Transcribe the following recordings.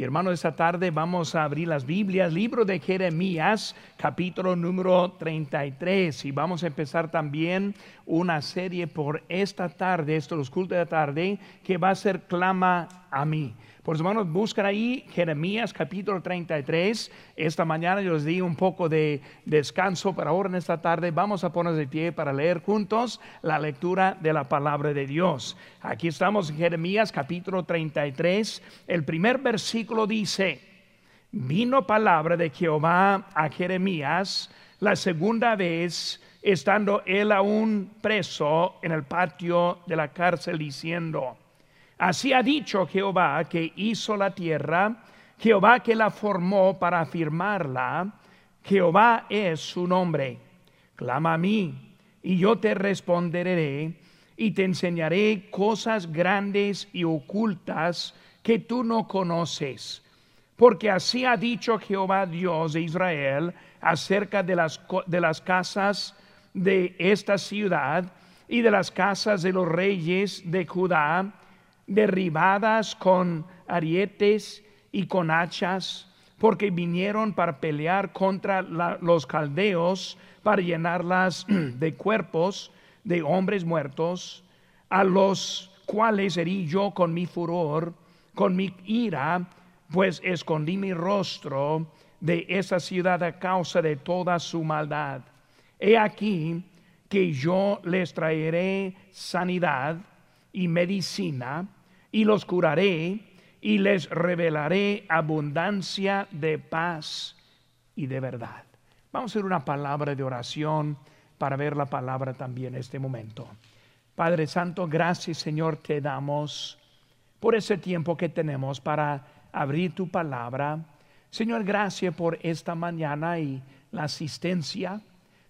Y hermanos, esta tarde vamos a abrir las Biblias, libro de Jeremías, capítulo número 33. Y vamos a empezar también una serie por esta tarde, estos los cultos de la tarde, que va a ser Clama a mí. Por eso, hermanos, buscan ahí Jeremías capítulo 33. Esta mañana yo les di un poco de descanso, pero ahora en esta tarde vamos a ponernos de pie para leer juntos la lectura de la palabra de Dios. Aquí estamos en Jeremías capítulo 33. El primer versículo dice, vino palabra de Jehová a Jeremías la segunda vez estando él aún preso en el patio de la cárcel diciendo, Así ha dicho Jehová que hizo la tierra, Jehová que la formó para afirmarla, Jehová es su nombre. Clama a mí y yo te responderé y te enseñaré cosas grandes y ocultas que tú no conoces. Porque así ha dicho Jehová Dios de Israel acerca de las, de las casas de esta ciudad y de las casas de los reyes de Judá derribadas con arietes y con hachas, porque vinieron para pelear contra los caldeos, para llenarlas de cuerpos de hombres muertos, a los cuales herí yo con mi furor, con mi ira, pues escondí mi rostro de esa ciudad a causa de toda su maldad. He aquí que yo les traeré sanidad y medicina, y los curaré y les revelaré abundancia de paz y de verdad. Vamos a hacer una palabra de oración para ver la palabra también en este momento. Padre Santo, gracias Señor te damos por ese tiempo que tenemos para abrir tu palabra. Señor, gracias por esta mañana y la asistencia.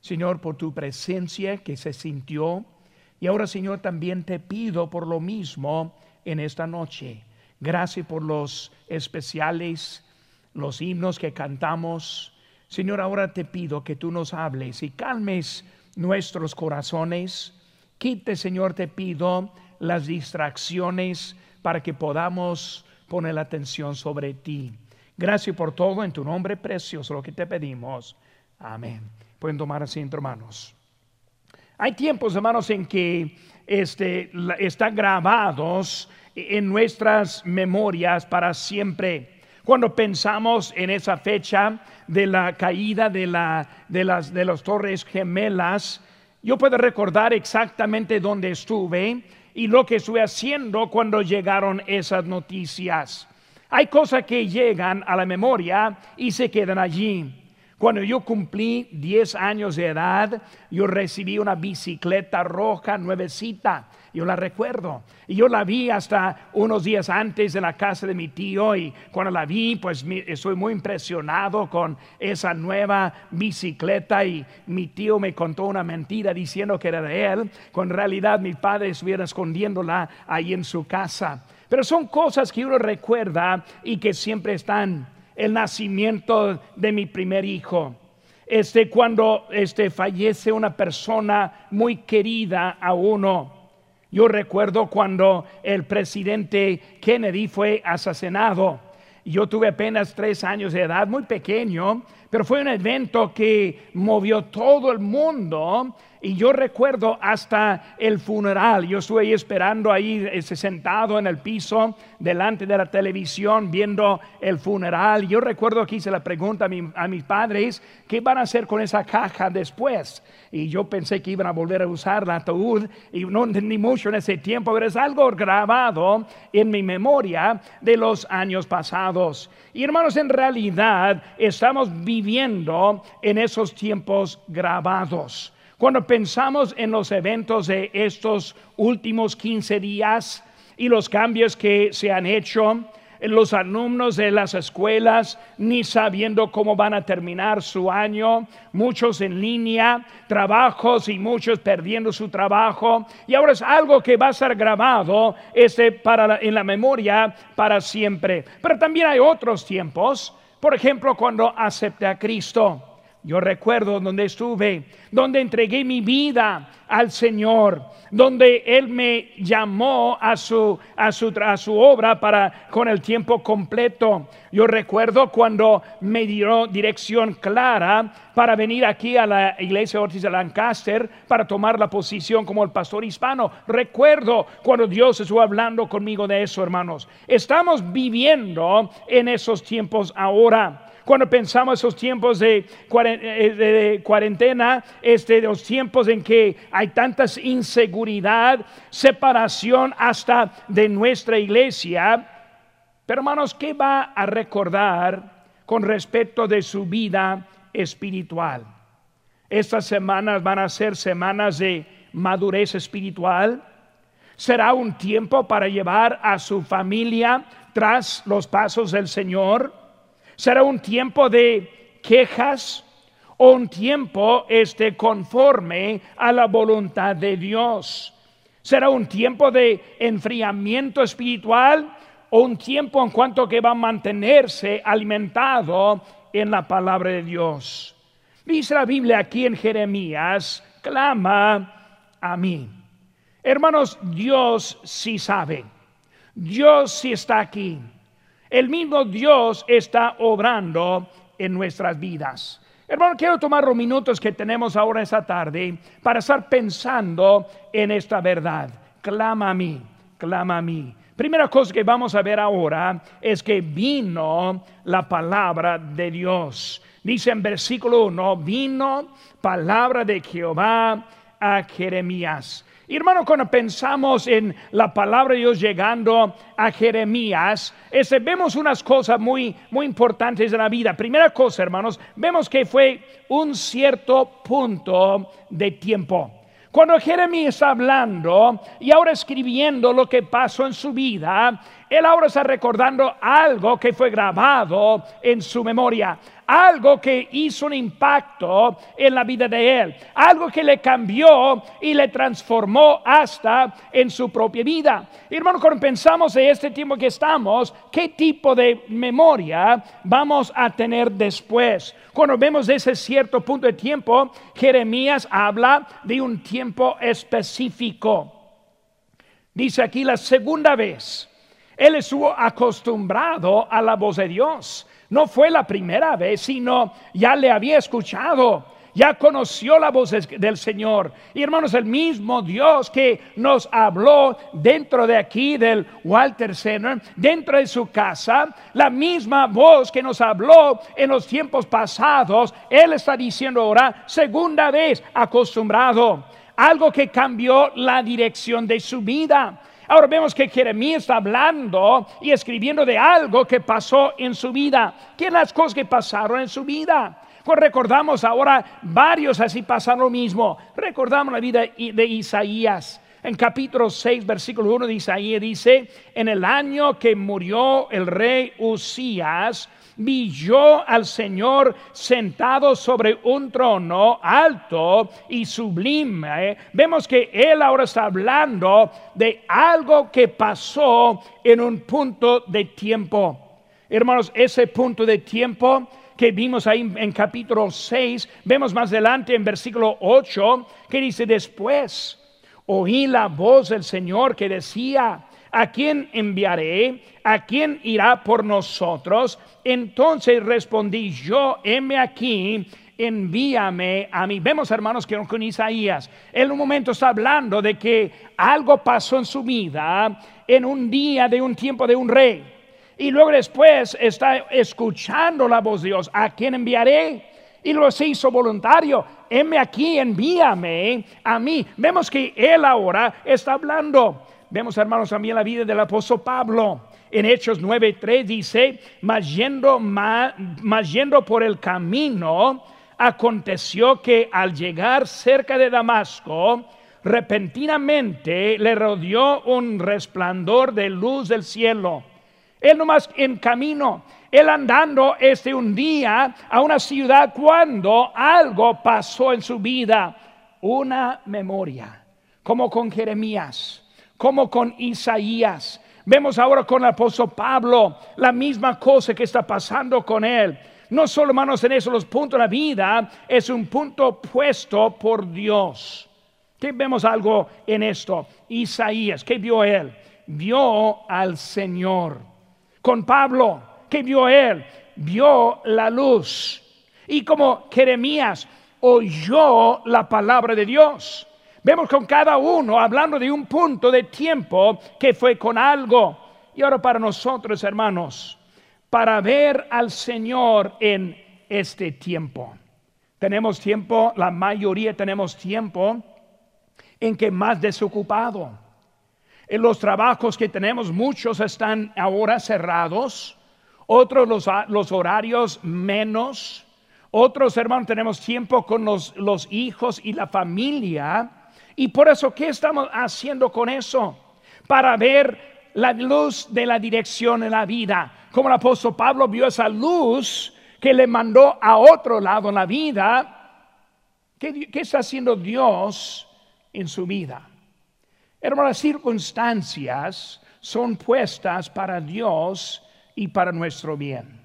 Señor, por tu presencia que se sintió. Y ahora, Señor, también te pido por lo mismo en esta noche. Gracias por los especiales, los himnos que cantamos. Señor, ahora te pido que tú nos hables y calmes nuestros corazones. Quite, Señor, te pido las distracciones para que podamos poner la atención sobre ti. Gracias por todo en tu nombre precioso, lo que te pedimos. Amén. Pueden tomar asiento, hermanos. Hay tiempos, hermanos, en que este, están grabados en nuestras memorias para siempre. Cuando pensamos en esa fecha de la caída de, la, de, las, de las torres gemelas, yo puedo recordar exactamente dónde estuve y lo que estuve haciendo cuando llegaron esas noticias. Hay cosas que llegan a la memoria y se quedan allí. Cuando yo cumplí 10 años de edad, yo recibí una bicicleta roja nuevecita. Yo la recuerdo. Y yo la vi hasta unos días antes en la casa de mi tío y cuando la vi, pues estoy muy impresionado con esa nueva bicicleta y mi tío me contó una mentira diciendo que era de él, cuando en realidad mi padre estuviera escondiéndola ahí en su casa. Pero son cosas que uno recuerda y que siempre están el nacimiento de mi primer hijo. Este, cuando este, fallece una persona muy querida a uno. Yo recuerdo cuando el presidente Kennedy fue asesinado. Yo tuve apenas tres años de edad, muy pequeño, pero fue un evento que movió todo el mundo y yo recuerdo hasta el funeral, yo estuve ahí esperando ahí sentado en el piso delante de la televisión viendo el funeral. Yo recuerdo que hice la pregunta a, mis padres, ¿qué van a hacer con esa caja después? Y yo pensé que iban a volver a usar la ataúd y no entendí mucho en ese tiempo, pero es algo grabado en mi memoria de los años pasados. Y hermanos, en realidad estamos viviendo en esos tiempos grabados. Cuando pensamos en los eventos de estos últimos 15 días y los cambios que se han hecho, los alumnos de las escuelas ni sabiendo cómo van a terminar su año, muchos en línea, trabajos y muchos perdiendo su trabajo. Y ahora es algo que va a ser grabado este, para en la memoria para siempre. Pero también hay otros tiempos, por ejemplo, cuando acepté a Cristo Yo recuerdo donde estuve, donde entregué mi vida al Señor, donde Él me llamó a su, a su, a su obra para con el tiempo completo. Yo recuerdo cuando me dio dirección clara para venir aquí a la iglesia Ortiz de Lancaster para tomar la posición como el pastor hispano. Recuerdo cuando Dios estuvo hablando conmigo de eso, hermanos. Estamos viviendo en esos tiempos ahora cuando pensamos esos tiempos eh, de, cuarentena, este, los tiempos en que hay tanta inseguridad, separación hasta de nuestra iglesia. Pero hermanos, ¿qué va a recordar con respecto de su vida espiritual? Estas semanas van a ser semanas de madurez espiritual. Será un tiempo para llevar a su familia tras los pasos del Señor. Será un tiempo de quejas o un tiempo este conforme a la voluntad de Dios. Será un tiempo de enfriamiento espiritual o un tiempo en cuanto que va a mantenerse alimentado en la palabra de Dios. Dice la Biblia aquí en Jeremías, clama a mí. Hermanos, Dios sí sabe. Dios sí está aquí. El mismo Dios está obrando en nuestras vidas. Hermano, quiero tomar los minutos que tenemos ahora esta tarde para estar pensando en esta verdad. Clama a mí, clama a mí. Primera cosa que vamos a ver ahora es que vino la palabra de Dios. Dice en versículo 1, vino palabra de Jehová a Jeremías. Hermano, cuando pensamos en la palabra de Dios llegando a Jeremías, vemos unas cosas muy, muy importantes de la vida. Primera cosa, hermanos, vemos que fue un cierto punto de tiempo. Cuando Jeremías está hablando y ahora escribiendo lo que pasó en su vida, él ahora está recordando algo que fue grabado en su memoria, algo que hizo un impacto en la vida de él, algo que le cambió y le transformó hasta en su propia vida. Hermano, cuando pensamos en este tiempo que estamos, ¿qué tipo de memoria vamos a tener después? Cuando vemos ese cierto punto de tiempo, Jeremías habla de un tiempo específico. Dice aquí la segunda vez él estuvo acostumbrado a la voz de Dios. No fue la primera vez, sino ya le había escuchado ya conoció la voz del Señor. Y hermanos, el mismo Dios que nos habló dentro de aquí del Walter Center, dentro de su casa, la misma voz que nos habló en los tiempos pasados, Él está diciendo ahora, segunda vez, acostumbrado. Algo que cambió la dirección de su vida. Ahora vemos que Jeremías está hablando y escribiendo de algo que pasó en su vida. ¿Qué son las cosas que pasaron en su vida? Pues recordamos ahora varios así pasaron lo mismo. Recordamos la vida de Isaías. En capítulo 6, versículo 1 de Isaías dice, en el año que murió el rey Usías, vi yo al Señor sentado sobre un trono alto y sublime. Vemos que Él ahora está hablando de algo que pasó en un punto de tiempo. Hermanos, ese punto de tiempo que vimos ahí en capítulo 6, vemos más adelante en versículo 8, que dice después, oí la voz del Señor que decía, ¿A quién enviaré? ¿A quién irá por nosotros? Entonces respondí yo, heme aquí, envíame a mí. Vemos, hermanos, que con Isaías, en un momento está hablando de que algo pasó en su vida en un día de un tiempo de un rey. Y luego después está escuchando la voz de Dios. ¿A quién enviaré? Y lo se hizo voluntario. Heme aquí, envíame a mí. Vemos que él ahora está hablando. Vemos, hermanos, también la vida del apóstol Pablo. En Hechos 9:3 dice, mas yendo, mas yendo por el camino, aconteció que al llegar cerca de Damasco, repentinamente le rodeó un resplandor de luz del cielo. Él nomás en camino, él andando este un día a una ciudad cuando algo pasó en su vida, una memoria, como con Jeremías como con Isaías. Vemos ahora con el apóstol Pablo la misma cosa que está pasando con él. no solo hermanos en eso, los puntos de la vida es un punto puesto por Dios. ¿Qué vemos algo en esto? Isaías, ¿qué vio él? Vio al Señor. Con Pablo, ¿qué vio él? Vio la luz. Y como Jeremías oyó la palabra de Dios. Vemos con cada uno hablando de un punto de tiempo que fue con algo. Y ahora para nosotros, hermanos, para ver al Señor en este tiempo. Tenemos tiempo, la mayoría tenemos tiempo en que más desocupado. En los trabajos que tenemos, muchos están ahora cerrados, otros los, los horarios menos, otros hermanos tenemos tiempo con los, los hijos y la familia. Y por eso, ¿qué estamos haciendo con eso? Para ver la luz de la dirección en la vida. Como el apóstol Pablo vio esa luz que le mandó a otro lado en la vida, ¿qué, está haciendo Dios en su vida. Hermanos, las circunstancias son puestas para Dios y para nuestro bien.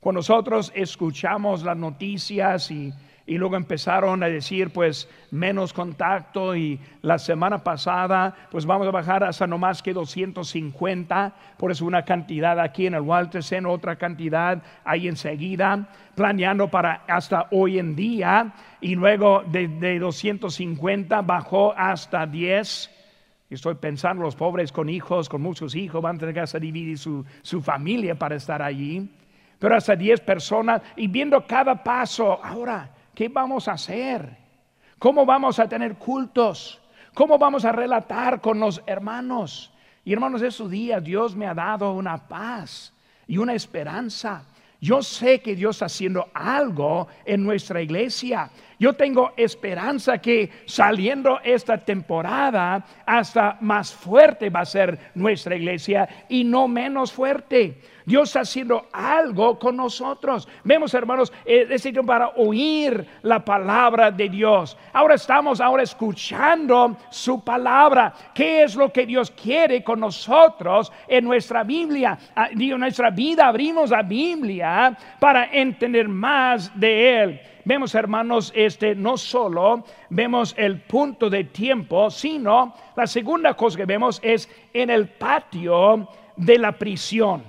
Cuando nosotros escuchamos las noticias y y luego empezaron a decir pues menos contacto y la semana pasada pues vamos a bajar hasta no más que 250, por eso una cantidad aquí en el Walter en otra cantidad ahí enseguida, planeando para hasta hoy en día y luego de 250 bajó hasta 10. Estoy pensando, los pobres con hijos, con muchos hijos, van a tener que dividir su, su familia para estar allí. Pero hasta 10 personas y viendo cada paso, ahora, ¿Qué vamos a hacer? ¿Cómo vamos a tener cultos? ¿Cómo vamos a relatar con los hermanos? Y hermanos, esos días Dios me ha dado una paz y una esperanza. Yo sé que Dios está haciendo algo en nuestra iglesia. Yo tengo esperanza que saliendo esta temporada, hasta más fuerte va a ser nuestra iglesia y no menos fuerte. Dios está haciendo algo con nosotros. Vemos, hermanos, decir, para oír la palabra de Dios. Ahora estamos ahora escuchando su palabra. ¿Qué es lo que Dios quiere con nosotros en nuestra Biblia? Ah, en nuestra vida abrimos la Biblia para entender más de Él vemos, hermanos, este no solo vemos el punto de tiempo, sino la segunda cosa que vemos es en el patio de la prisión.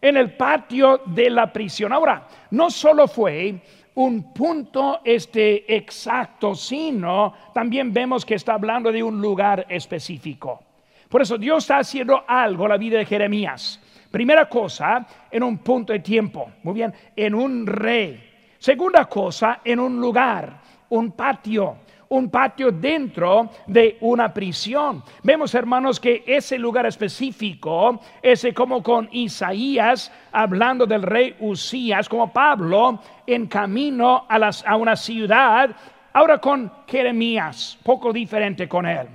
En el patio de la prisión. Ahora, no solo fue un punto este exacto, sino también vemos que está hablando de un lugar específico. Por eso Dios está haciendo algo en la vida de Jeremías. Primera cosa, en un punto de tiempo. Muy bien, en un rey. Segunda cosa, en un lugar, un patio, un patio dentro de una prisión. Vemos, hermanos, que ese lugar específico, ese como con Isaías, hablando del rey Usías, como Pablo, en camino a, a una ciudad, ahora con Jeremías, poco diferente con él.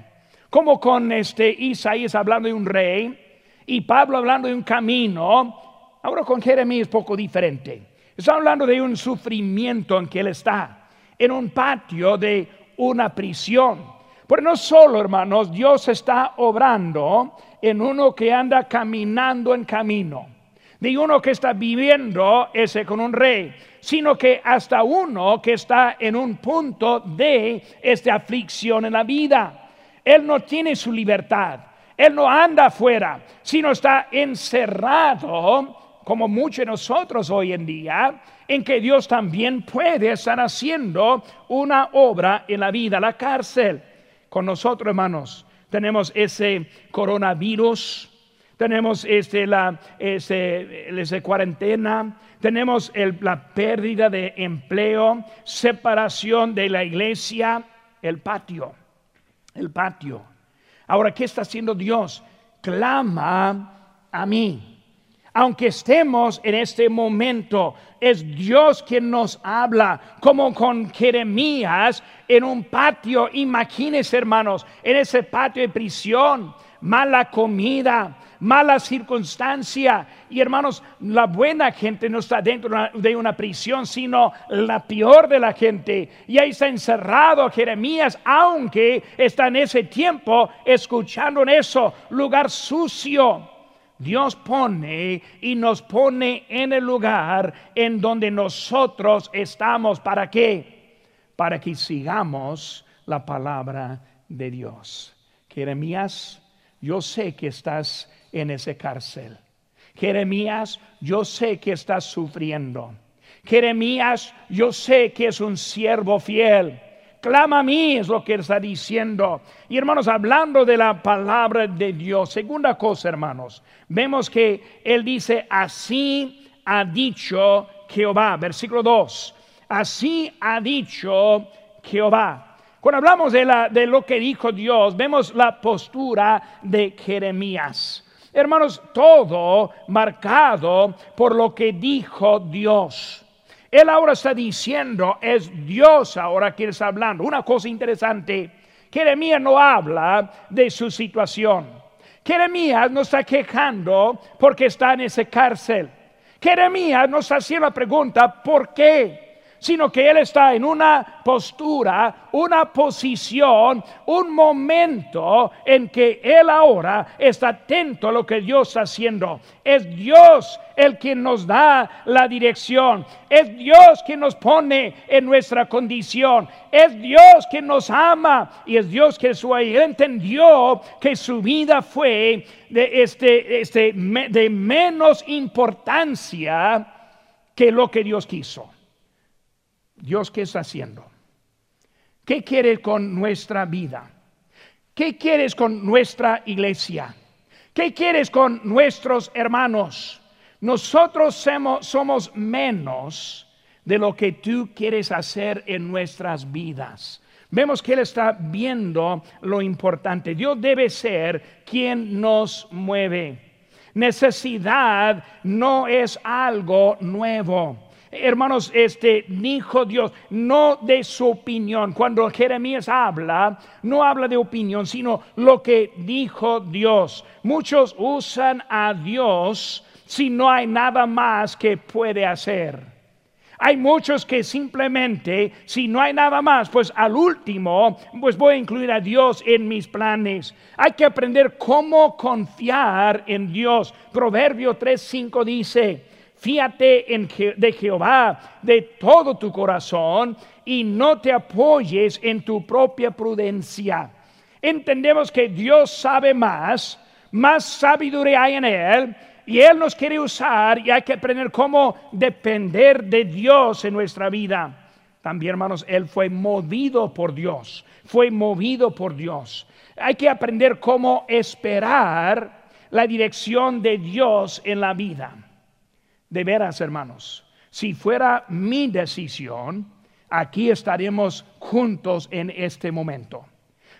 Como con este Isaías hablando de un rey y Pablo hablando de un camino, ahora con Jeremías poco diferente. Está hablando de un sufrimiento en que él está, en un patio de una prisión. Pero no solo, hermanos, Dios está obrando en uno que anda caminando en camino, de uno que está viviendo ese con un rey, sino que hasta uno que está en un punto de esta aflicción en la vida. Él no tiene su libertad, él no anda afuera, sino está encerrado como muchos de nosotros hoy en día, en que Dios también puede estar haciendo una obra en la vida, la cárcel. Con nosotros, hermanos, tenemos ese coronavirus, tenemos este, la ese, cuarentena, tenemos la pérdida de empleo, separación de la iglesia, el patio, el patio. Ahora, ¿qué está haciendo Dios? Clama a mí aunque estemos en este momento, es Dios quien nos habla, como con Jeremías en un patio. Imagínense, hermanos, en ese patio de prisión, mala comida, mala circunstancia. Y hermanos, la buena gente no está dentro de una prisión, sino la peor de la gente. Y ahí está encerrado Jeremías, aunque está en ese tiempo escuchando en eso, lugar sucio Dios pone y nos pone en el lugar en donde nosotros estamos. ¿Para qué? Para que sigamos la palabra de Dios. Jeremías, yo sé que estás en ese cárcel. Jeremías, yo sé que estás sufriendo. Jeremías, yo sé que es un siervo fiel. Clama a mí, es lo que está diciendo. Y hermanos, hablando de la palabra de Dios, segunda cosa, hermanos, vemos que él dice, así ha dicho Jehová, versículo 2, así ha dicho Jehová. Cuando hablamos de, la, de lo que dijo Dios, vemos la postura de Jeremías. Hermanos, todo marcado por lo que dijo Dios. Él ahora está diciendo, es Dios ahora que está hablando. Una cosa interesante, Jeremías no habla de su situación. Jeremías no está quejando porque está en ese cárcel. Jeremías no está haciendo la pregunta, ¿por qué? Sino que Él está en una postura, una posición, un momento en que Él ahora está atento a lo que Dios está haciendo. Es Dios el que nos da la dirección. Es Dios quien nos pone en nuestra condición. Es Dios quien nos ama y es Dios que su entendió que su vida fue de, este, este, de menos importancia que lo que Dios quiso. Dios, ¿qué está haciendo? ¿Qué quiere con nuestra vida? ¿Qué quieres con nuestra iglesia? ¿Qué quieres con nuestros hermanos? Nosotros somos, menos de lo que tú quieres hacer en nuestras vidas. Vemos que Él está viendo lo importante. Dios debe ser quien nos mueve. Necesidad no es algo nuevo. Hermanos, este dijo Dios, no de su opinión. Cuando Jeremías habla, no habla de opinión, sino lo que dijo Dios. Muchos usan a Dios si no hay nada más que puede hacer. Hay muchos que simplemente, si no hay nada más, pues al último, pues voy a incluir a Dios en mis planes. Hay que aprender cómo confiar en Dios. Proverbio 3.5 dice, Fíate en de Jehová de todo tu corazón y no te apoyes en tu propia prudencia. Entendemos que Dios sabe más, más sabiduría hay en Él y Él nos quiere usar y hay que aprender cómo depender de Dios en nuestra vida. También, hermanos, Él fue movido por Dios, fue movido por Dios. Hay que aprender cómo esperar la dirección de Dios en la vida. De veras, hermanos, si fuera mi decisión, aquí estaremos juntos en este momento.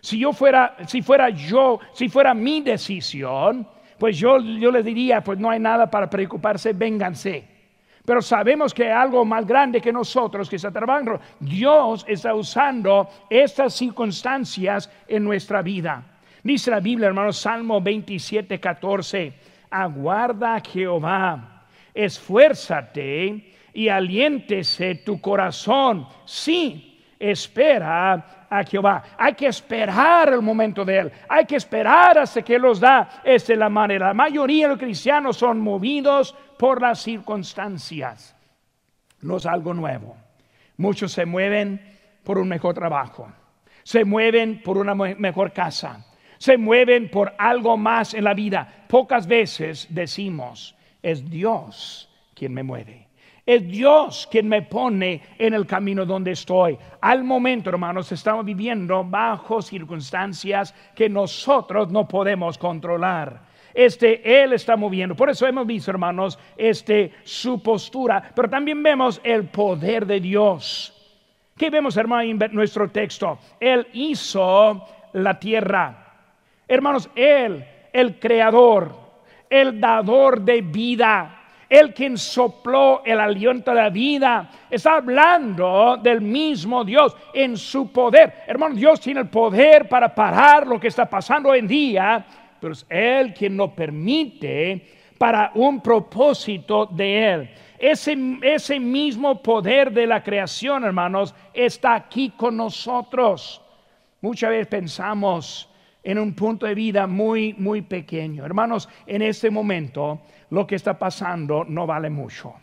Si yo fuera, si fuera yo, si fuera mi decisión, pues yo, yo les diría, pues no hay nada para preocuparse, vénganse. Pero sabemos que hay algo más grande que nosotros que está trabajando. Dios está usando estas circunstancias en nuestra vida. Dice la Biblia, hermanos, Salmo 27, 14, aguarda Jehová esfuérzate y aliéntese tu corazón. Sí, espera a Jehová. Hay que esperar el momento de Él. Hay que esperar hasta que los da. Esta es la manera. La mayoría de los cristianos son movidos por las circunstancias. No es algo nuevo. Muchos se mueven por un mejor trabajo. Se mueven por una mejor casa. Se mueven por algo más en la vida. Pocas veces decimos, es Dios quien me mueve. Es Dios quien me pone en el camino donde estoy. Al momento, hermanos, estamos viviendo bajo circunstancias que nosotros no podemos controlar. Este, Él está moviendo. Por eso hemos visto, hermanos, este, su postura. Pero también vemos el poder de Dios. ¿Qué vemos, hermano, en nuestro texto? Él hizo la tierra. Hermanos, Él, el creador, el dador de vida, el quien sopló el aliento de la vida. Está hablando del mismo Dios en su poder. Hermano, Dios tiene el poder para parar lo que está pasando hoy en día, pero es Él quien lo permite para un propósito de Él. Ese, ese mismo poder de la creación, hermanos, está aquí con nosotros. Muchas veces pensamos, en un punto de vida muy, muy pequeño. Hermanos, en este momento lo que está pasando no vale mucho.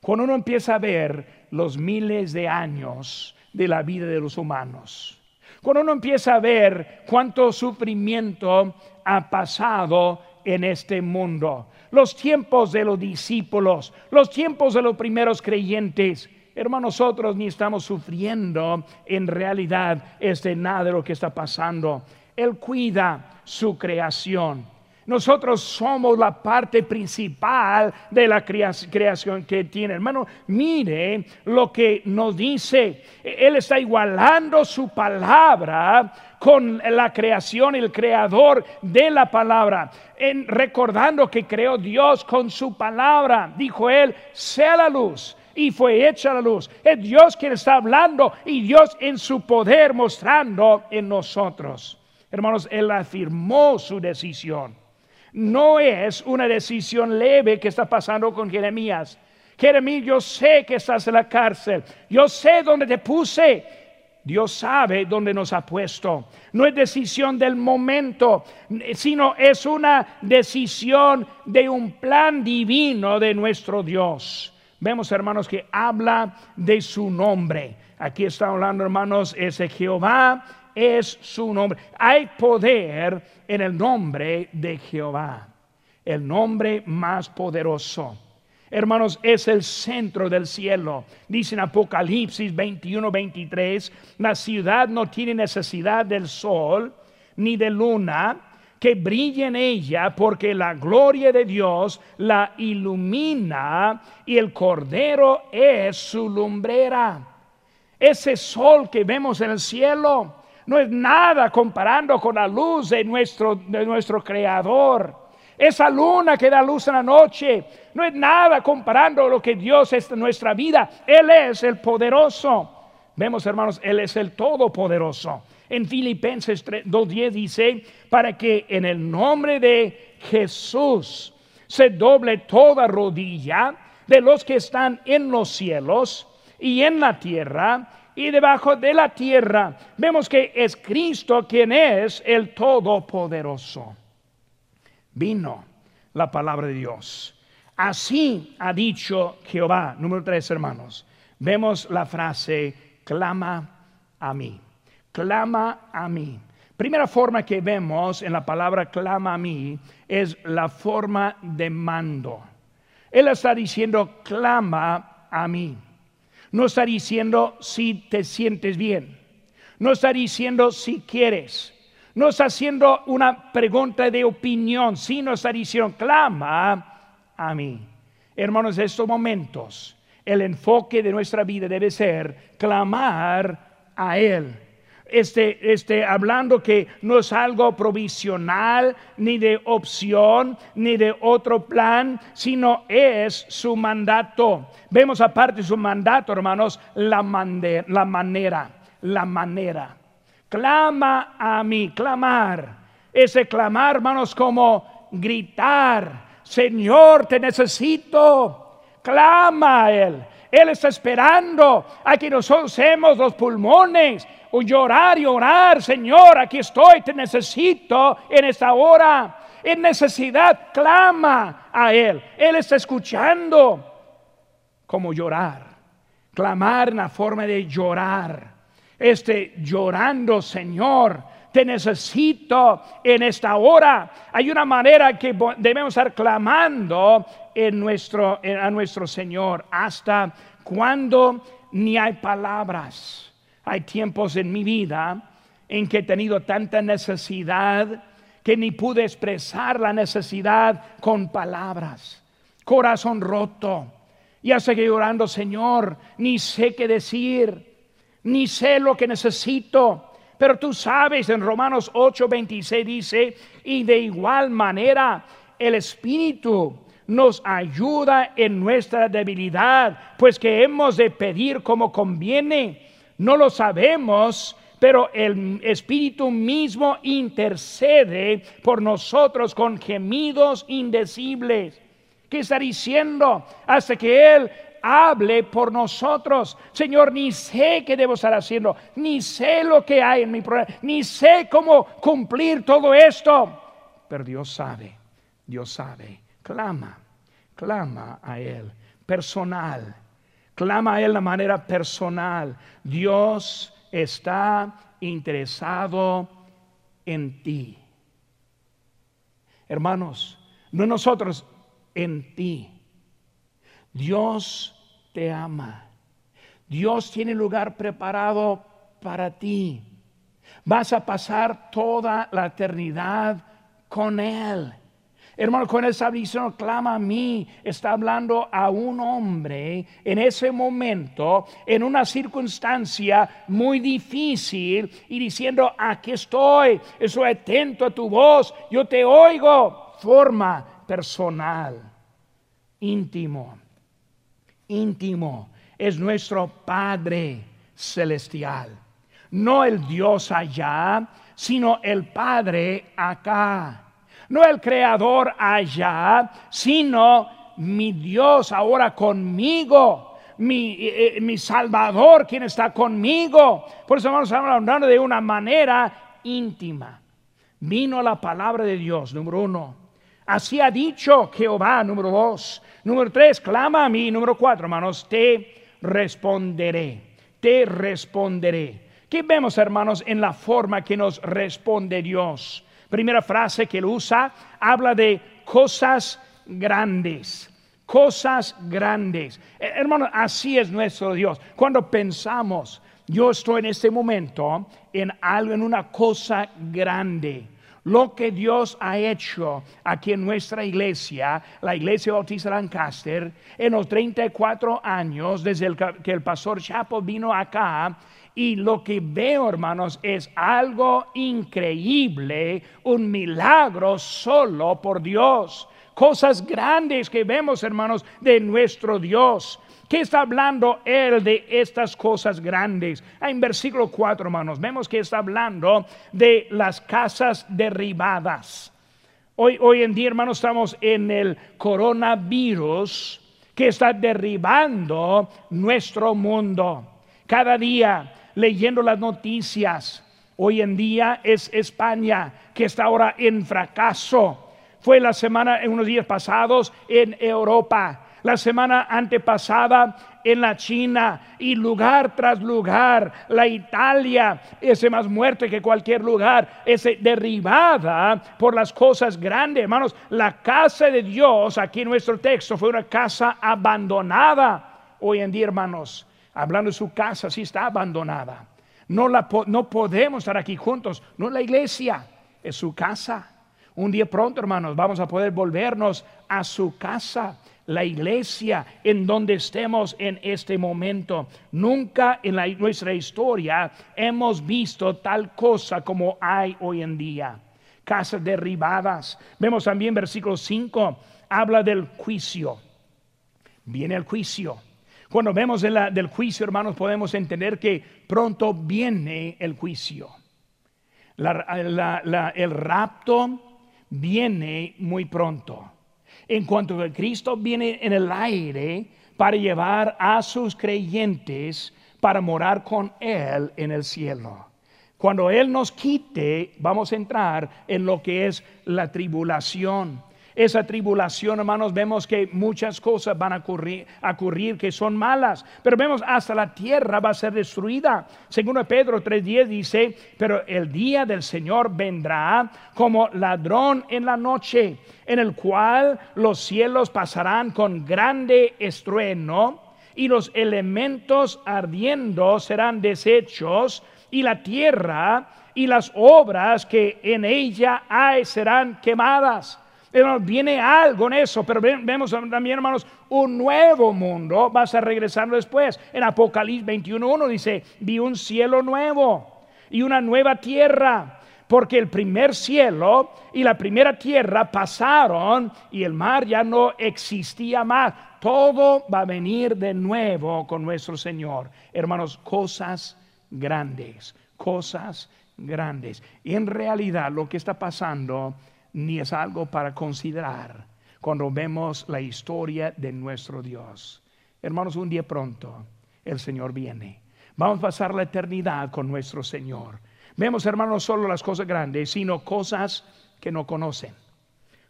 Cuando uno empieza a ver los miles de años de la vida de los humanos, cuando uno empieza a ver cuánto sufrimiento ha pasado en este mundo, los tiempos de los discípulos, los tiempos de los primeros creyentes, hermanos, nosotros ni estamos sufriendo en realidad este nada de lo que está pasando. Él cuida su creación. Nosotros somos la parte principal de la creación que tiene. Hermano, mire lo que nos dice. Él está igualando su palabra con la creación, el creador de la palabra. En, recordando que creó Dios con su palabra. Dijo él, sea la luz y fue hecha la luz. Es Dios quien está hablando y Dios en su poder mostrando en nosotros. Hermanos, Él afirmó su decisión. No es una decisión leve que está pasando con Jeremías. Jeremías, yo sé que estás en la cárcel. Yo sé dónde te puse. Dios sabe dónde nos ha puesto. No es decisión del momento, sino es una decisión de un plan divino de nuestro Dios. Vemos, hermanos, que habla de su nombre. Aquí está hablando, hermanos, ese Jehová es su nombre. Hay poder en el nombre de Jehová, el nombre más poderoso. Hermanos, es el centro del cielo. Dice en Apocalipsis 21, 23, la ciudad no tiene necesidad del sol ni de luna que brille en ella, porque la gloria de Dios la ilumina y el cordero es su lumbrera. Ese sol que vemos en el cielo no es nada comparando con la luz de nuestro, de nuestro Creador. Esa luna que da luz en la noche no es nada comparando lo que Dios es en nuestra vida. Él es el poderoso. Vemos, hermanos, Él es el todopoderoso. En Filipenses 2.10 dice, para que en el nombre de Jesús se doble toda rodilla de los que están en los cielos y en la tierra y debajo de la tierra. Vemos que es Cristo quien es el Todopoderoso. Vino la palabra de Dios. Así ha dicho Jehová. Número tres, hermanos. Vemos la frase, clama a mí. Clama a mí. Primera forma que vemos en la palabra clama a mí es la forma de mando. Él está diciendo, clama a mí. No está diciendo si te sientes bien. No está diciendo si quieres. No está haciendo una pregunta de opinión, sino está diciendo, clama a mí. Hermanos, en estos momentos, el enfoque de nuestra vida debe ser clamar a Él este, este, hablando que no es algo provisional, ni de opción, ni de otro plan, sino es su mandato. Vemos aparte su mandato, hermanos, la, la manera, la manera. Clama a mí, clamar. Ese clamar, hermanos, como gritar, Señor, te necesito. Clama a Él. Él está esperando a que nosotros usemos los pulmones llorar y orar, Señor, aquí estoy, te necesito en esta hora. En necesidad, clama a Él. Él está escuchando como llorar. Clamar en la forma de llorar. Este llorando, Señor, te necesito en esta hora. Hay una manera que debemos estar clamando a nuestro Señor hasta cuando ni hay palabras hay tiempos en mi vida en que he tenido tanta necesidad que ni pude expresar la necesidad con palabras. Corazón roto. Ya seguí llorando, Señor, ni sé qué decir, ni sé lo que necesito. Pero tú sabes, en Romanos 8:26 dice, y de igual manera el Espíritu nos ayuda en nuestra debilidad, pues que hemos de pedir como conviene no lo sabemos, pero el Espíritu mismo intercede por nosotros con gemidos indecibles. ¿Qué está diciendo? Hasta que Él hable por nosotros. Señor, ni sé qué debo estar haciendo, ni sé lo que hay en mi problema, ni sé cómo cumplir todo esto. Pero Dios sabe, Dios sabe. Clama, clama a Él, personal. Clama a Él de manera personal. Dios está interesado en ti. Hermanos, no nosotros, en ti. Dios te ama. Dios tiene lugar preparado para ti. Vas a pasar toda la eternidad con Él. Hermano, con esa visión clama a mí. Está hablando a un hombre en ese momento, en una circunstancia muy difícil y diciendo, aquí estoy, estoy atento a tu voz, yo te oigo. Forma personal, íntimo, íntimo. Es nuestro Padre celestial. No el Dios allá, sino el Padre acá no el creador allá, sino mi Dios ahora conmigo, mi, eh, eh, mi Salvador quien está conmigo. Por eso vamos a hablar de una manera íntima. Vino la palabra de Dios, número uno. Así ha dicho Jehová, número dos. Número tres, clama a mí. Número cuatro, hermanos, te responderé. Te responderé. ¿Qué vemos, hermanos, en la forma que nos responde Dios? Primera frase que él usa habla de cosas grandes. Cosas grandes. Eh, hermano, así es nuestro Dios. Cuando pensamos, yo estoy en este momento en algo, en una cosa grande lo que Dios ha hecho aquí en nuestra iglesia, la iglesia Bautista Lancaster, en los 34 años desde que el pastor Chapo vino acá, y lo que veo, hermanos, es algo increíble, un milagro solo por Dios. Cosas grandes que vemos, hermanos, de nuestro Dios. ¿Qué está hablando él de estas cosas grandes? Ah, en versículo 4, hermanos, vemos que está hablando de las casas derribadas. Hoy, hoy en día, hermanos, estamos en el coronavirus que está derribando nuestro mundo. Cada día leyendo las noticias. Hoy en día es España que está ahora en fracaso. Fue la semana, en unos días pasados, en Europa. La semana antepasada en la China y lugar tras lugar, la Italia, ese más muerte que cualquier lugar, es derribada por las cosas grandes, hermanos. La casa de Dios, aquí en nuestro texto, fue una casa abandonada. Hoy en día, hermanos, hablando de su casa, si está abandonada. No, la, no podemos estar aquí juntos, no la iglesia, es su casa. Un día pronto, hermanos, vamos a poder volvernos a su casa, la iglesia en donde estemos en este momento. Nunca en nuestra historia hemos visto tal cosa como hay hoy en día. Casas derribadas. Vemos también versículo 5, habla del juicio. Viene el juicio. Cuando vemos del juicio, hermanos, podemos entender que pronto viene el juicio. el rapto viene muy pronto. En cuanto que Cristo viene en el aire para llevar a sus creyentes para morar con Él en el cielo. Cuando Él nos quite, vamos a entrar en lo que es la tribulación esa tribulación, hermanos, vemos que muchas cosas van a ocurrir, que son malas, pero vemos hasta la tierra va a ser destruida. Según Pedro 3.10 dice, pero el día del Señor vendrá como ladrón en la noche, en el cual los cielos pasarán con grande estruendo y los elementos ardiendo serán deshechos y la tierra y las obras que en ella hay serán quemadas viene algo en eso, pero vemos también, hermanos, un nuevo mundo. Vas a regresar después. En Apocalipsis 21.1 dice, vi un cielo nuevo y una nueva tierra. Porque el primer cielo y la primera tierra pasaron y el mar ya no existía más. Todo va a venir de nuevo con nuestro Señor. Hermanos, cosas grandes, cosas grandes. Y en realidad lo que está pasando ni es algo para considerar cuando vemos la historia de nuestro Dios. Hermanos, un día pronto el Señor viene. Vamos a pasar la eternidad con nuestro Señor. Vemos, hermanos, no solo las cosas grandes, sino cosas que no conocen.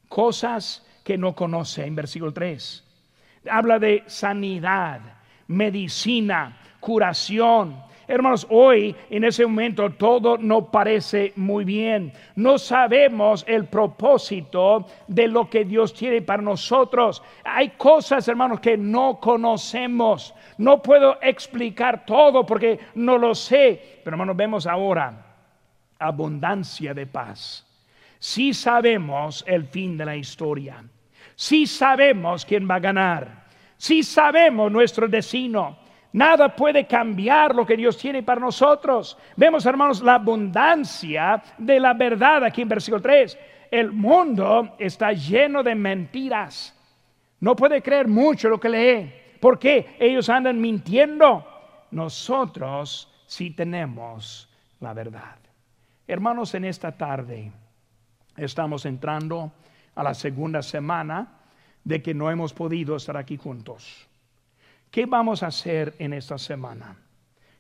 Cosas que no conocen. En versículo 3. Habla de sanidad, medicina, curación, Hermanos, hoy en ese momento todo no parece muy bien. No sabemos el propósito de lo que Dios tiene para nosotros. Hay cosas, hermanos, que no conocemos. No puedo explicar todo porque no lo sé. Pero hermanos, vemos ahora abundancia de paz. Si sabemos el fin de la historia. Si sabemos quién va a ganar. Si sabemos nuestro destino Nada puede cambiar lo que Dios tiene para nosotros. Vemos, hermanos, la abundancia de la verdad aquí en versículo 3. El mundo está lleno de mentiras. No puede creer mucho lo que lee. porque Ellos andan mintiendo. Nosotros sí tenemos la verdad. Hermanos, en esta tarde estamos entrando a la segunda semana de que no hemos podido estar aquí juntos. ¿Qué vamos a hacer en esta semana?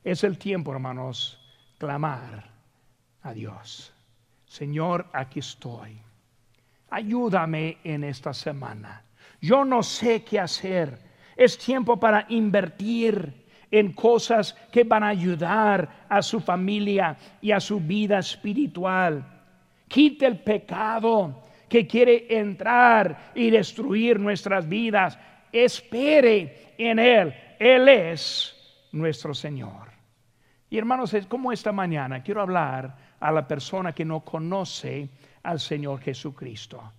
Es el tiempo, hermanos, clamar a Dios. Señor, aquí estoy. Ayúdame en esta semana. Yo no sé qué hacer. Es tiempo para invertir en cosas que van a ayudar a su familia y a su vida espiritual. Quite el pecado que quiere entrar y destruir nuestras vidas. Espere en Él. Él es nuestro Señor. Y hermanos, es como esta mañana quiero hablar a la persona que no conoce al Señor Jesucristo.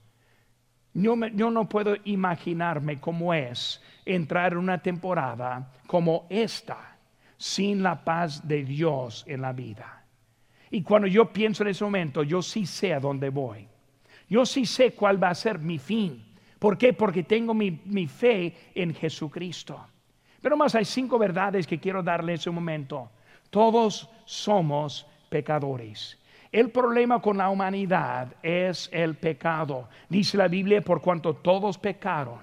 Yo, no puedo imaginarme cómo es entrar en una temporada como esta sin la paz de Dios en la vida. Y cuando yo pienso en ese momento, yo sí sé a dónde voy. Yo sí sé cuál va a ser mi fin. ¿Por qué? Porque tengo mi, fe en Jesucristo. Pero más hay cinco verdades que quiero darle en ese momento. Todos somos pecadores. El problema con la humanidad es el pecado. Dice la Biblia, por cuanto todos pecaron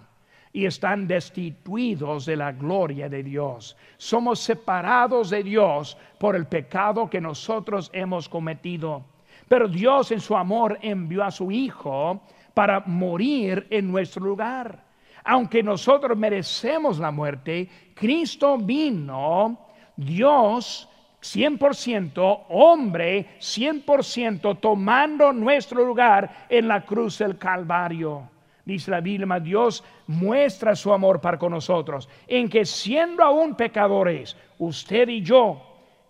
y están destituidos de la gloria de Dios. Somos separados de Dios por el pecado que nosotros hemos cometido. Pero Dios en su amor envió a su Hijo para morir en nuestro lugar. Aunque nosotros merecemos la muerte, Cristo vino, Dios 100%, hombre 100%, tomando nuestro lugar en la cruz del Calvario. Dice la Biblia, Dios muestra su amor para con nosotros, en que siendo aún pecadores, usted y yo,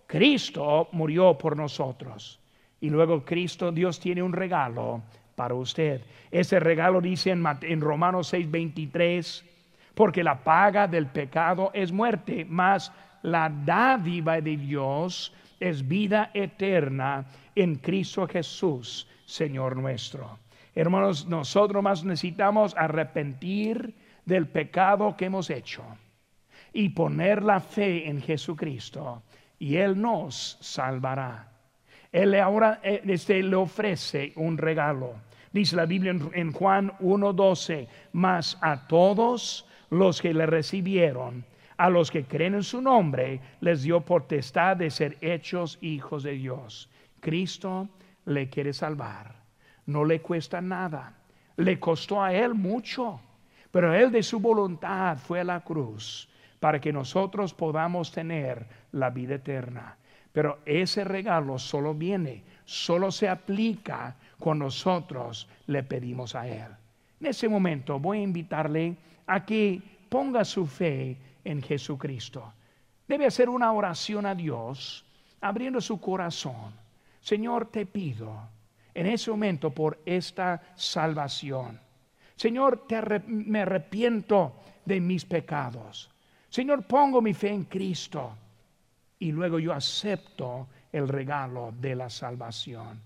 Cristo murió por nosotros. Y luego Cristo, Dios tiene un regalo para usted. Ese regalo dice en, en Romanos 6:23, porque la paga del pecado es muerte, mas la dádiva de Dios es vida eterna en Cristo Jesús, Señor nuestro. Hermanos, nosotros más necesitamos arrepentir del pecado que hemos hecho y poner la fe en Jesucristo y Él nos salvará. Él ahora eh, este, le ofrece un regalo. Dice la Biblia en, Juan 1:12, mas a todos los que le recibieron, a los que creen en su nombre, les dio potestad de ser hechos hijos de Dios. Cristo le quiere salvar. No le cuesta nada. Le costó a él mucho, pero él de su voluntad fue a la cruz para que nosotros podamos tener la vida eterna. Pero ese regalo solo viene, solo se aplica cuando nosotros le pedimos a Él. En ese momento voy a invitarle a que ponga su fe en Jesucristo. Debe hacer una oración a Dios, abriendo su corazón. Señor, te pido en ese momento por esta salvación. Señor, me arrepiento de mis pecados. Señor, pongo mi fe en Cristo y luego yo acepto el regalo de la salvación.